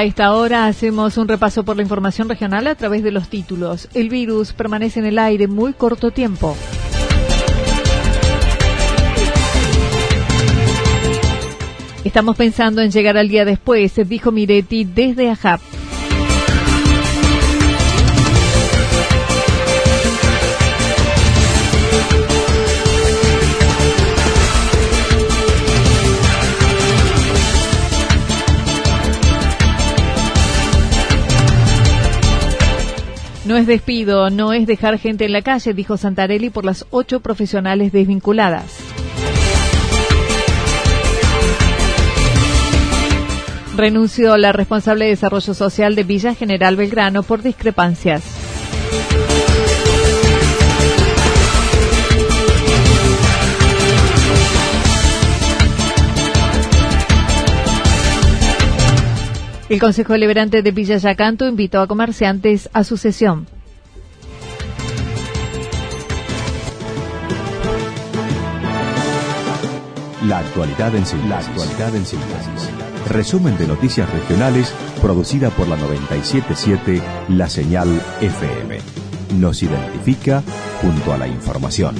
A esta hora hacemos un repaso por la información regional a través de los títulos. El virus permanece en el aire muy corto tiempo. Estamos pensando en llegar al día después, dijo Miretti desde AJAP. No es despido, no es dejar gente en la calle, dijo Santarelli por las ocho profesionales desvinculadas. Renunció la responsable de desarrollo social de Villa General Belgrano por discrepancias. El Consejo Deliberante de Villa Yacanto invitó a comerciantes a su sesión. La actualidad en síntesis. La actualidad en síntesis. Resumen de noticias regionales producida por la 977 La Señal FM. Nos identifica junto a la información.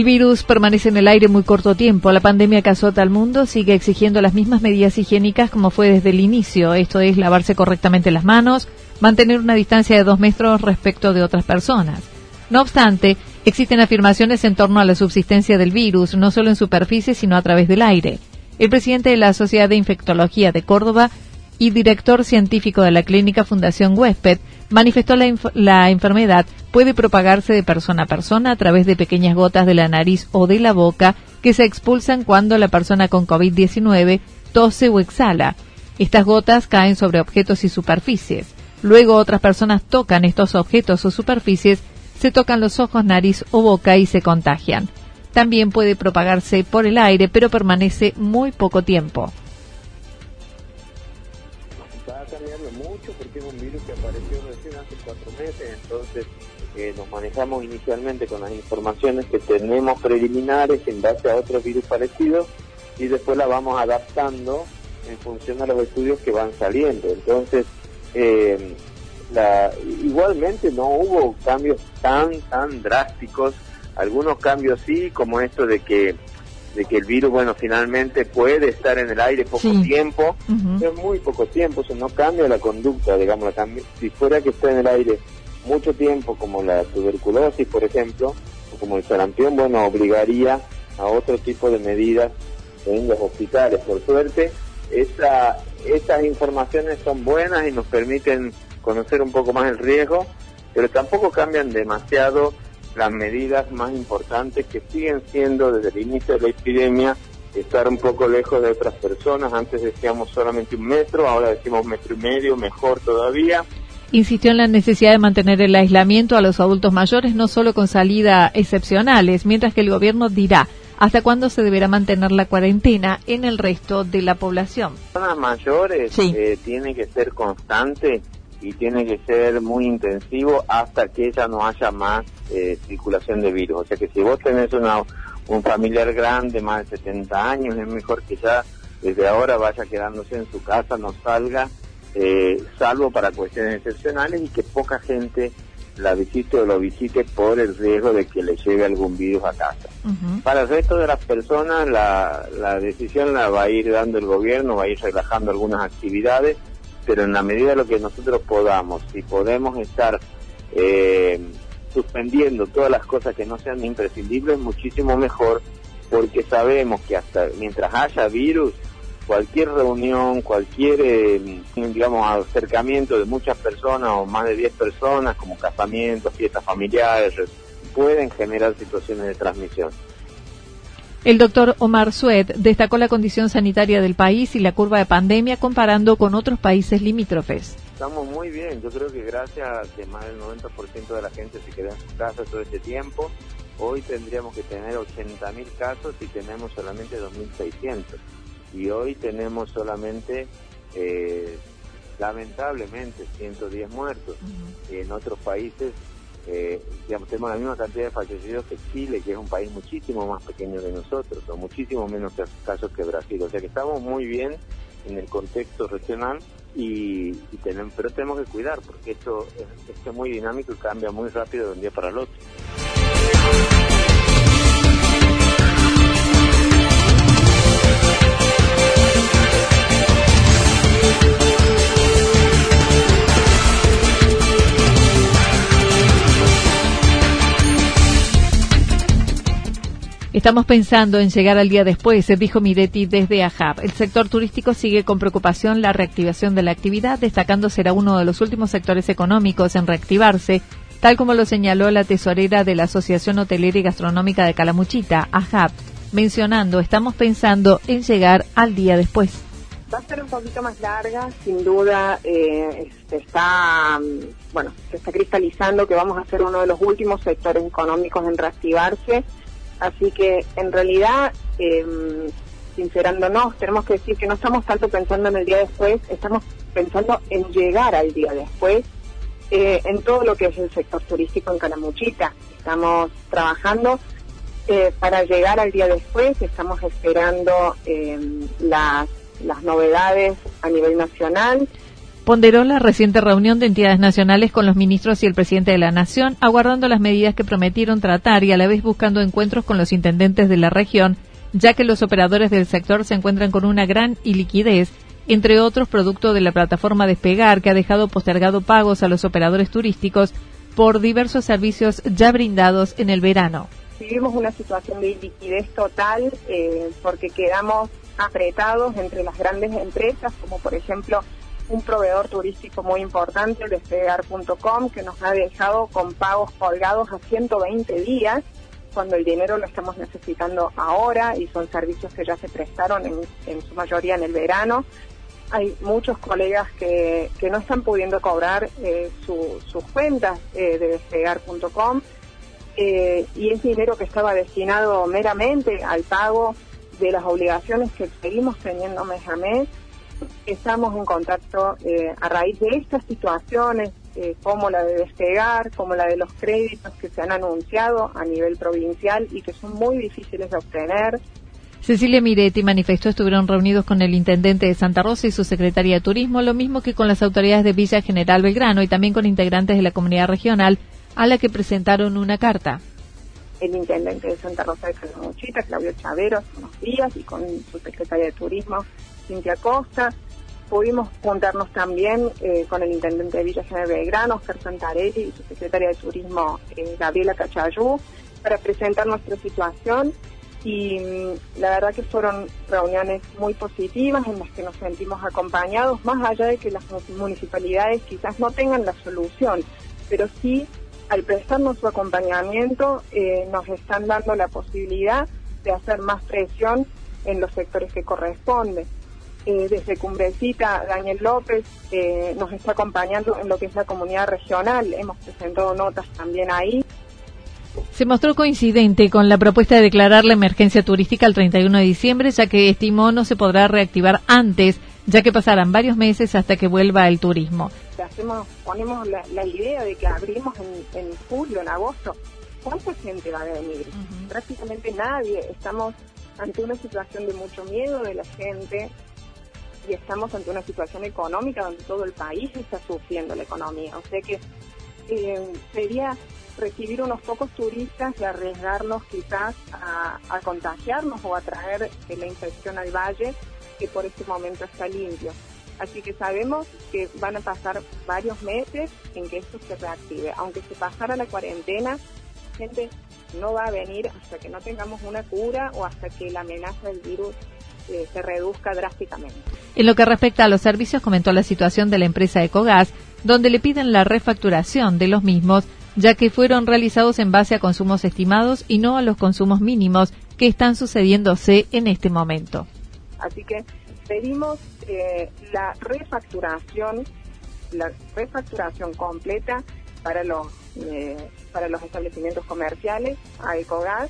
El virus permanece en el aire muy corto tiempo. La pandemia que azota al mundo sigue exigiendo las mismas medidas higiénicas como fue desde el inicio. Esto es lavarse correctamente las manos, mantener una distancia de dos metros respecto de otras personas. No obstante, existen afirmaciones en torno a la subsistencia del virus, no solo en superficie, sino a través del aire. El presidente de la Sociedad de Infectología de Córdoba y director científico de la clínica Fundación Huésped, manifestó la, enfermedad puede propagarse de persona a persona a través de pequeñas gotas de la nariz o de la boca que se expulsan cuando la persona con COVID-19 tose o exhala. Estas gotas caen sobre objetos y superficies. Luego otras personas tocan estos objetos o superficies, se tocan los ojos, nariz o boca y se contagian. También puede propagarse por el aire, pero permanece muy poco tiempo. Entonces eh, nos manejamos inicialmente con las informaciones que tenemos preliminares en base a otros virus parecidos y después la vamos adaptando en función a los estudios que van saliendo. Entonces, eh, la, igualmente no hubo cambios tan, tan drásticos, algunos cambios sí, como esto de que de que el virus, bueno, finalmente puede estar en el aire poco tiempo, es muy poco tiempo, eso no cambia la conducta, digamos, si fuera que está en el aire mucho tiempo, como la tuberculosis, por ejemplo, o como el sarampión, bueno, obligaría a otro tipo de medidas en los hospitales. Por suerte, esa, esas informaciones son buenas y nos permiten conocer un poco más el riesgo, pero tampoco cambian demasiado las medidas más importantes que siguen siendo desde el inicio de la epidemia estar un poco lejos de otras personas. Antes decíamos solamente un metro, ahora decimos metro y medio, mejor todavía. Insistió en la necesidad de mantener el aislamiento a los adultos mayores, no solo con salida excepcionales, mientras que el gobierno dirá hasta cuándo se deberá mantener la cuarentena en el resto de la población. Personas mayores eh, tiene que ser constante y tiene que ser muy intensivo hasta que ya no haya más eh, circulación de virus. O sea que si vos tenés una, un familiar grande, más de 70 años, es mejor que ya desde ahora vaya quedándose en su casa, no salga, eh, salvo para cuestiones excepcionales y que poca gente la visite o lo visite por el riesgo de que le llegue algún virus a casa. Para el resto de las personas, la, la decisión la va a ir dando el gobierno, va a ir relajando algunas actividades pero en la medida de lo que nosotros podamos, si podemos estar eh, suspendiendo todas las cosas que no sean imprescindibles, muchísimo mejor, porque sabemos que hasta mientras haya virus, cualquier reunión, cualquier, eh, digamos, acercamiento de muchas personas o más de 10 personas, como casamientos, fiestas familiares, pueden generar situaciones de transmisión. El doctor Omar Suet destacó la condición sanitaria del país y la curva de pandemia comparando con otros países limítrofes. Estamos muy bien, yo creo que gracias a que más del 90% de la gente se queda en su casa todo este tiempo, hoy tendríamos que tener 80.000 casos y tenemos solamente 2.600. Y hoy tenemos solamente, eh, lamentablemente, 110 muertos. En otros países eh, digamos, tenemos la misma cantidad de fallecidos que Chile, que es un país muchísimo más pequeño que nosotros, o muchísimo menos casos que Brasil. O sea que estamos muy bien en el contexto regional, y, tenemos, pero tenemos que cuidar, porque esto, esto es muy dinámico y cambia muy rápido de un día para el otro. Estamos pensando en llegar al día después, dijo Miretti desde AJAP. El sector turístico sigue con preocupación la reactivación de la actividad, destacando será uno de los últimos sectores económicos en reactivarse, tal como lo señaló la tesorera de la Asociación Hotelera y Gastronómica de Calamuchita, AJAP, mencionando, estamos pensando en llegar al día después. Va a ser un poquito más larga, sin duda eh, está, mm, bueno, se está cristalizando que vamos a ser uno de los últimos sectores económicos en reactivarse Así que en realidad, eh, sincerándonos, tenemos que decir que no estamos tanto pensando en el día después, estamos pensando en llegar al día después eh, en todo lo que es el sector turístico en Calamuchita. Estamos trabajando eh, para llegar al día después, estamos esperando em, las, las novedades a nivel nacional ponderó la reciente reunión de entidades nacionales con los ministros y el presidente de la Nación, aguardando las medidas que prometieron tratar y a la vez buscando encuentros con los intendentes de la región, ya que los operadores del sector se encuentran con una gran iliquidez, entre otros producto de la plataforma Despegar, que ha dejado postergado pagos a los operadores turísticos por diversos servicios ya brindados en el verano. Vivimos una situación de iliquidez total eh, porque quedamos apretados entre las grandes empresas, como por ejemplo un proveedor turístico muy importante, despegar.com, que nos ha dejado con pagos colgados a 120 días, cuando el dinero lo estamos necesitando ahora y son servicios que ya se prestaron en, su mayoría en el verano. Hay muchos colegas que, que no están pudiendo cobrar eh, sus cuentas eh, de despegar.com eh, y es dinero que estaba destinado meramente al pago de las obligaciones que seguimos teniendo mes a mes estamos en contacto eh, a raíz de estas situaciones, eh, como la de despegar, como la de los créditos que se han anunciado a nivel provincial y que son muy difíciles de obtener. Cecilia Miretti manifestó estuvieron reunidos con el intendente de Santa Rosa y su secretaria de Turismo, lo mismo que con las autoridades de Villa General Belgrano y también con integrantes de la comunidad regional a la que presentaron una carta. El intendente de Santa Rosa de Calamuchita, Claudio Chavero, hace unos días, y con su secretaria de Turismo, Cintia Costa. pudimos juntarnos también eh, con el intendente de Villa General Belgrano, Oscar Santarelli, y su secretaria de Turismo, eh, Gabriela Cachayú, para presentar nuestra situación. Y mm, la verdad que fueron reuniones muy positivas en las que nos sentimos acompañados, más allá de que las municipalidades quizás no tengan la solución, pero sí al prestarnos su acompañamiento eh, nos están dando la posibilidad de hacer más presión en los sectores que corresponden. Eh, desde Cumbrecita, Daniel López eh, nos está acompañando en lo que es la comunidad regional. Hemos presentado notas también ahí. Se mostró coincidente con la propuesta de declarar la emergencia turística el 31 de diciembre, ya que estimó no se podrá reactivar antes, ya que pasarán varios meses hasta que vuelva el turismo. Hacemos, ponemos la, idea de que abrimos en, julio, en agosto. ¿Cuánta gente va a venir? Prácticamente nadie. Estamos ante una situación de mucho miedo de la gente, y estamos ante una situación económica donde todo el país está sufriendo la economía. O sea que eh, sería recibir unos pocos turistas y arriesgarnos quizás a, contagiarnos o a traer la infección al valle que por este momento está limpio. Así que sabemos que van a pasar varios meses en que esto se reactive. Aunque se pasara la cuarentena, gente no va a venir hasta que no tengamos una cura o hasta que la amenaza del virus se reduzca drásticamente. En lo que respecta a los servicios, comentó la situación de la empresa Ecogas, donde le piden la refacturación de los mismos, ya que fueron realizados en base a consumos estimados y no a los consumos mínimos que están sucediéndose en este momento. Así que pedimos eh, la refacturación, la refacturación completa para los eh, para los establecimientos comerciales a Ecogas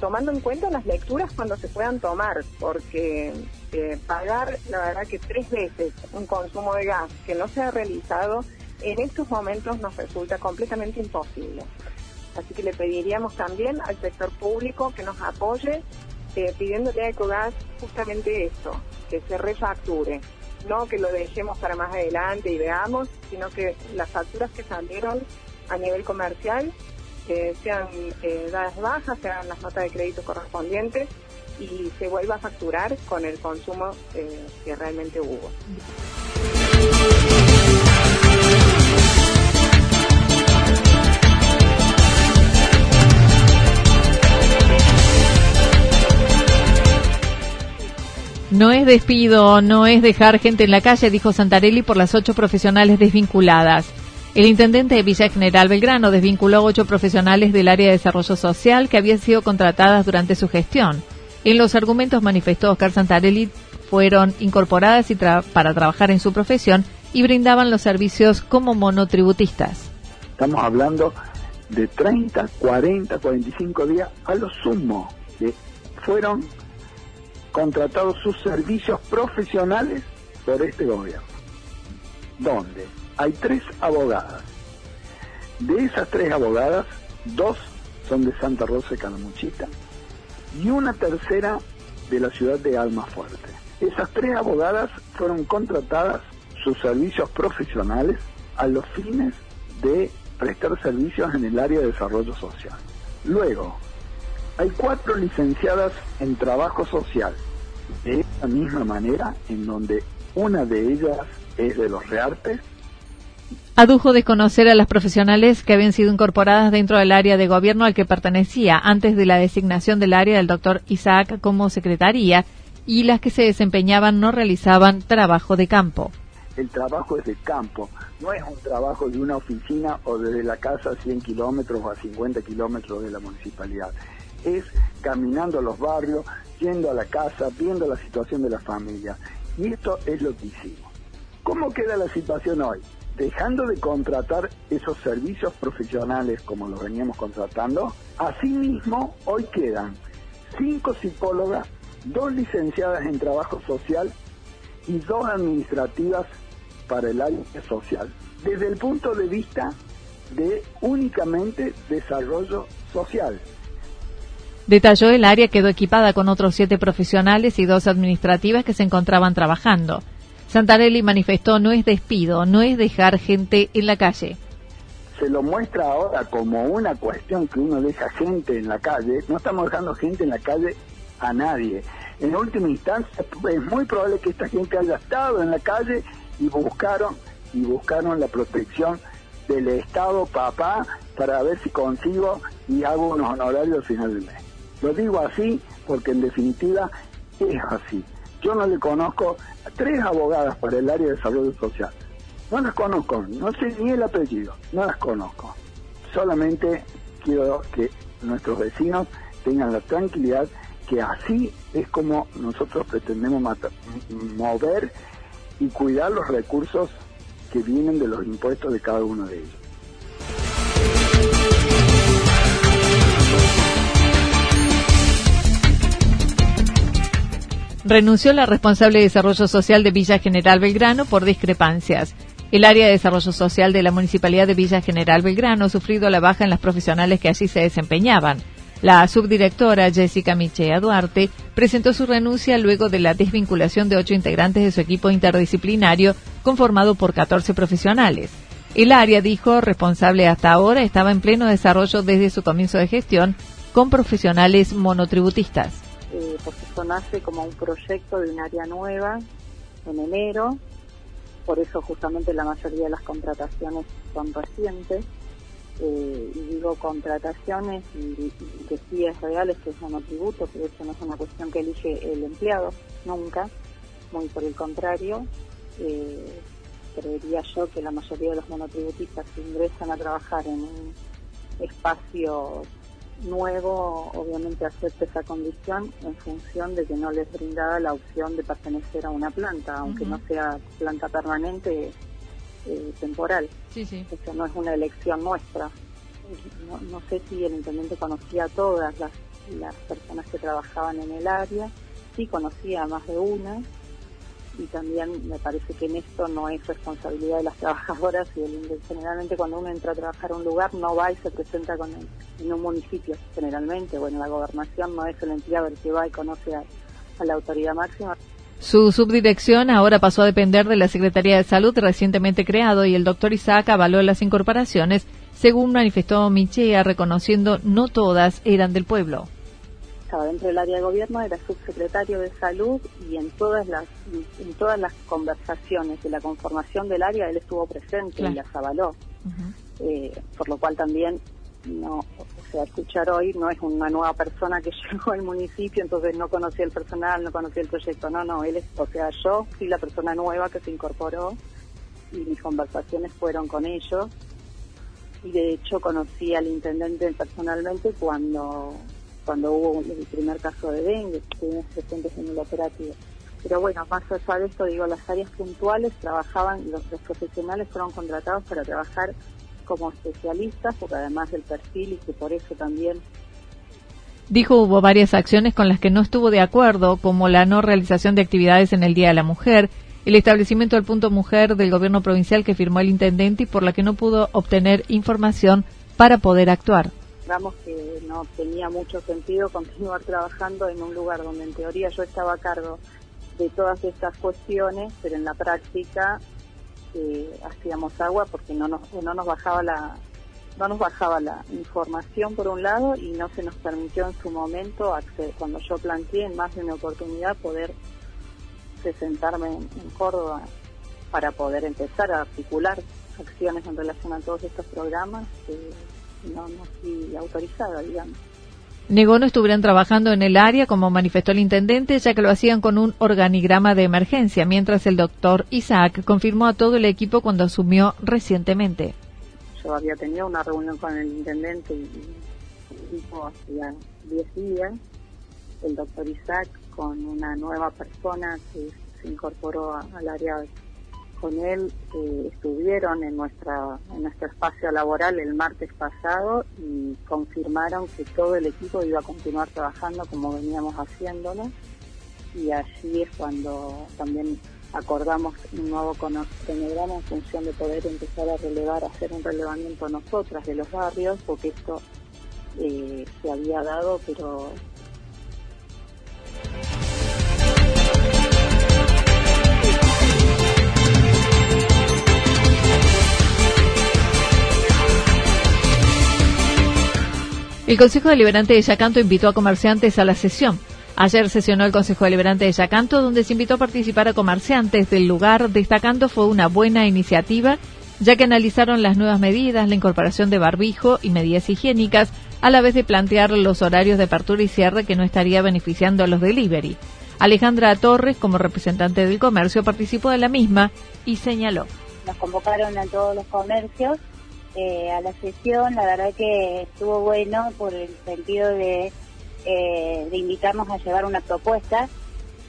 tomando en cuenta las lecturas cuando se puedan tomar, porque eh, pagar, la verdad que tres veces un consumo de gas que no se ha realizado, en estos momentos nos resulta completamente imposible. Así que le pediríamos también al sector público que nos apoye eh, pidiéndole a Ecogas justamente esto, que se refacture, no que lo dejemos para más adelante y veamos, sino que las facturas que salieron a nivel comercial que sean eh, dadas bajas, se hagan las notas de crédito correspondientes y se vuelva a facturar con el consumo eh, que realmente hubo. No es despido, no es dejar gente en la calle, dijo Santarelli por las ocho profesionales desvinculadas. El intendente de Villa General Belgrano desvinculó a ocho profesionales del área de desarrollo social que habían sido contratadas durante su gestión. En los argumentos manifestó Oscar Santarelli fueron incorporadas para trabajar en su profesión y brindaban los servicios como monotributistas. Estamos hablando de 30, 40, 45 días a lo sumo. que fueron contratados sus servicios profesionales por este gobierno. ¿Dónde? Hay tres abogadas. De esas tres abogadas, dos son de Santa Rosa de Calamuchita y una tercera de la ciudad de Almafuerte. Esas tres abogadas fueron contratadas sus servicios profesionales a los fines de prestar servicios en el área de desarrollo social. Luego, hay cuatro licenciadas en trabajo social, de esta misma manera, en donde una de ellas es de los Reartes adujo desconocer a las profesionales que habían sido incorporadas dentro del área de gobierno al que pertenecía antes de la designación del área del doctor Isaac como secretaría y las que se desempeñaban no realizaban trabajo de campo. El trabajo es de campo, no es un trabajo de una oficina o desde la casa a 100 kilómetros o a 50 kilómetros de la municipalidad. Es caminando a los barrios, yendo a la casa, viendo la situación de la familia. Y esto es lo que hicimos. ¿Cómo queda la situación hoy? Dejando de contratar esos servicios profesionales como los veníamos contratando, asimismo hoy quedan cinco psicólogas, dos licenciadas en trabajo social y dos administrativas para el área social, desde el punto de vista de únicamente desarrollo social. Detalló el área quedó equipada con otros siete profesionales y dos administrativas que se encontraban trabajando. Santarelli manifestó no es despido, no es dejar gente en la calle. Se lo muestra ahora como una cuestión que uno deja gente en la calle. No estamos dejando gente en la calle a nadie. en última instancia es muy probable que esta gente haya estado en la calle y buscaron y buscaron la protección del Estado papá para ver si consigo y hago unos honorarios al final del mes. Lo digo así porque en definitiva es así. Yo no le conozco tres abogadas para el área de salud social. No las conozco, no sé ni el apellido, no las conozco. Solamente quiero que nuestros vecinos tengan la tranquilidad que así es como nosotros pretendemos mover y cuidar los recursos que vienen de los impuestos de cada uno de ellos. Renunció la responsable de Desarrollo Social de Villa General Belgrano por discrepancias. El área de desarrollo social de la Municipalidad de Villa General Belgrano ha sufrido la baja en las profesionales que allí se desempeñaban. La subdirectora Jessica Michea Duarte presentó su renuncia luego de la desvinculación de ocho integrantes de su equipo interdisciplinario conformado por 14 profesionales. El área, dijo, responsable hasta ahora, estaba en pleno desarrollo desde su comienzo de gestión con profesionales monotributistas. Eh, porque esto nace como un proyecto de un área nueva en enero, por eso justamente la mayoría de las contrataciones son recientes eh, y digo contrataciones y, que sí es real, es que es monotributo, pero eso no es una cuestión que elige el empleado, nunca, muy por el contrario. Eh, creería yo que la mayoría de los monotributistas que ingresan a trabajar en un espacio nuevo, obviamente acepta esa condición en función de que no les brindaba la opción de pertenecer a una planta, aunque no sea planta permanente, eh, temporal. Sí, sí. Eso no es una elección nuestra. No, sé si el intendente conocía a todas las, las personas que trabajaban en el área, sí conocía a más de una, y también me parece que en esto no es responsabilidad de las trabajadoras y el, generalmente cuando uno entra a trabajar a un lugar no va y se presenta con en un municipio generalmente bueno la gobernación no es el entidad el que va y conoce a la autoridad máxima su subdirección ahora pasó a depender de la Secretaría de Salud recientemente creado y el doctor Isaac avaló las incorporaciones, según manifestó Michea, reconociendo no todas eran del pueblo. Estaba dentro del área de gobierno, era subsecretario de salud y en todas las en todas las conversaciones de la conformación del área él estuvo presente y las avaló. Eh, por lo cual también no, o sea, escuchar hoy no es una nueva persona que llegó al municipio, entonces no conocía el personal, no conocía el proyecto, no, no, él es, o sea, yo fui la persona nueva que se incorporó y mis conversaciones fueron con ellos. Y de hecho conocí al intendente personalmente cuando cuando hubo el primer caso de dengue, estuvimos presentes en el operativo. Pero bueno, más allá de esto, digo, las áreas puntuales trabajaban, los, los profesionales fueron contratados para trabajar como especialistas, porque además del perfil y que por eso también Dijo hubo varias acciones con las que no estuvo de acuerdo, como la no realización de actividades en el Día de la Mujer, el establecimiento del punto mujer del gobierno provincial que firmó el intendente y por la que no pudo obtener información para poder actuar. Digamos que no tenía mucho sentido continuar trabajando en un lugar donde en teoría yo estaba a cargo de todas estas cuestiones, pero en la práctica hacíamos agua porque no nos, no nos bajaba la no nos bajaba la información por un lado y no se nos permitió en su momento cuando yo planteé en más de una oportunidad poder presentarme en, Córdoba para poder empezar a articular acciones en relación a todos estos programas que no, no fui autorizada digamos Negó no estuvieran trabajando en el área, como manifestó el intendente, ya que lo hacían con un organigrama de emergencia, mientras el doctor Isaac confirmó a todo el equipo cuando asumió recientemente. Yo había tenido una reunión con el intendente y equipo hacía 10 días. El doctor Isaac con una nueva persona que se incorporó al área con él eh, estuvieron en nuestra en nuestro espacio laboral el martes pasado y confirmaron que todo el equipo iba a continuar trabajando como veníamos haciéndolo. Y allí es cuando también acordamos un nuevo cronograma en función de poder empezar a relevar, hacer un relevamiento nosotras de los barrios, porque esto eh, se había dado, pero El Consejo Deliberante de Yacanto invitó a comerciantes a la sesión. Ayer sesionó el Consejo Deliberante de Yacanto, donde se invitó a participar a comerciantes del lugar, destacando fue una buena iniciativa, ya que analizaron las nuevas medidas, la incorporación de barbijo y medidas higiénicas, a la vez de plantear los horarios de apertura y cierre que no estaría beneficiando a los delivery. Alejandra Torres, como representante del comercio, participó de la misma y señaló. Nos convocaron a todos los comercios eh, a la sesión, la verdad que estuvo bueno por el sentido de eh, de invitarnos a llevar una propuesta.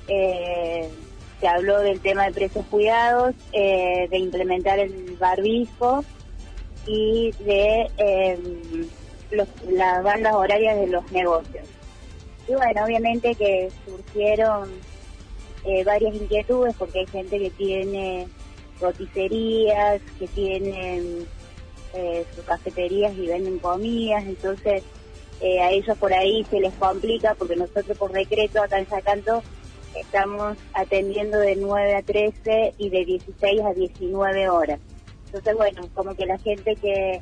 Eh, se habló del tema de precios cuidados, eh, de implementar el barbijo y de em, las bandas horarias de los negocios. Y bueno, obviamente que surgieron varias inquietudes porque hay gente que tiene roticerías, que tienen sus cafeterías y venden comidas, entonces eh, a ellos por ahí se les complica porque nosotros por decreto acá en Sacanto estamos atendiendo de 9 a 13 y de 16 a 19 horas. Entonces, bueno, como que la gente que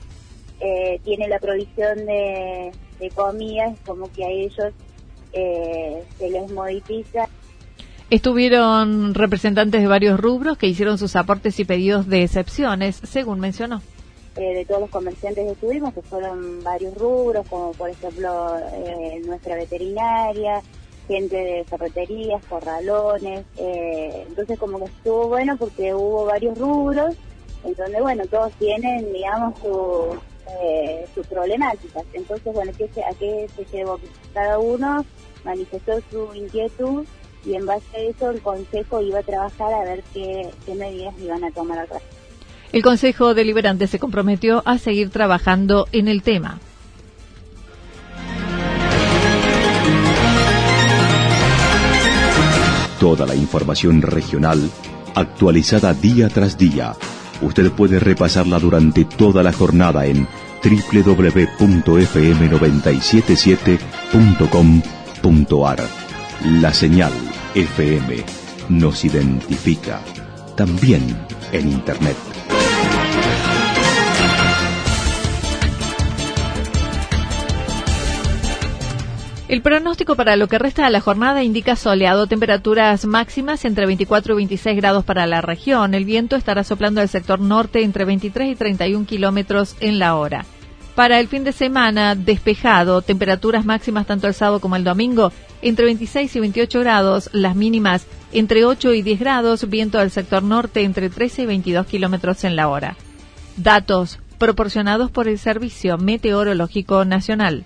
eh, tiene la provisión de, de comidas, como que a ellos eh, se les modifica. Estuvieron representantes de varios rubros que hicieron sus aportes y pedidos de excepciones, según mencionó. Eh, de todos los comerciantes que estuvimos, que fueron varios rubros, como por ejemplo eh, nuestra veterinaria, gente de ferreterías, corralones. Eh, entonces como que estuvo bueno porque hubo varios rubros, en donde bueno, todos tienen, digamos, su, sus problemáticas. Entonces, bueno, ¿qué ¿a qué se llevó? Cada uno manifestó su inquietud y en base a eso el Consejo iba a trabajar a ver qué, qué medidas iban a tomar al respecto. El Consejo Deliberante se comprometió a seguir trabajando en el tema. Toda la información regional actualizada día tras día. Usted puede repasarla durante toda la jornada en www.fm977.com.ar. La señal FM nos identifica también en Internet. El pronóstico para lo que resta de la jornada indica soleado, temperaturas máximas entre 24 y 26 grados para la región. El viento estará soplando al sector norte entre 23 y 31 kilómetros en la hora. Para el fin de semana, despejado, temperaturas máximas tanto el sábado como el domingo entre 26 y 28 grados, las mínimas entre 8 y 10 grados, viento del sector norte entre 13 y 22 kilómetros en la hora. Datos proporcionados por el Servicio Meteorológico Nacional.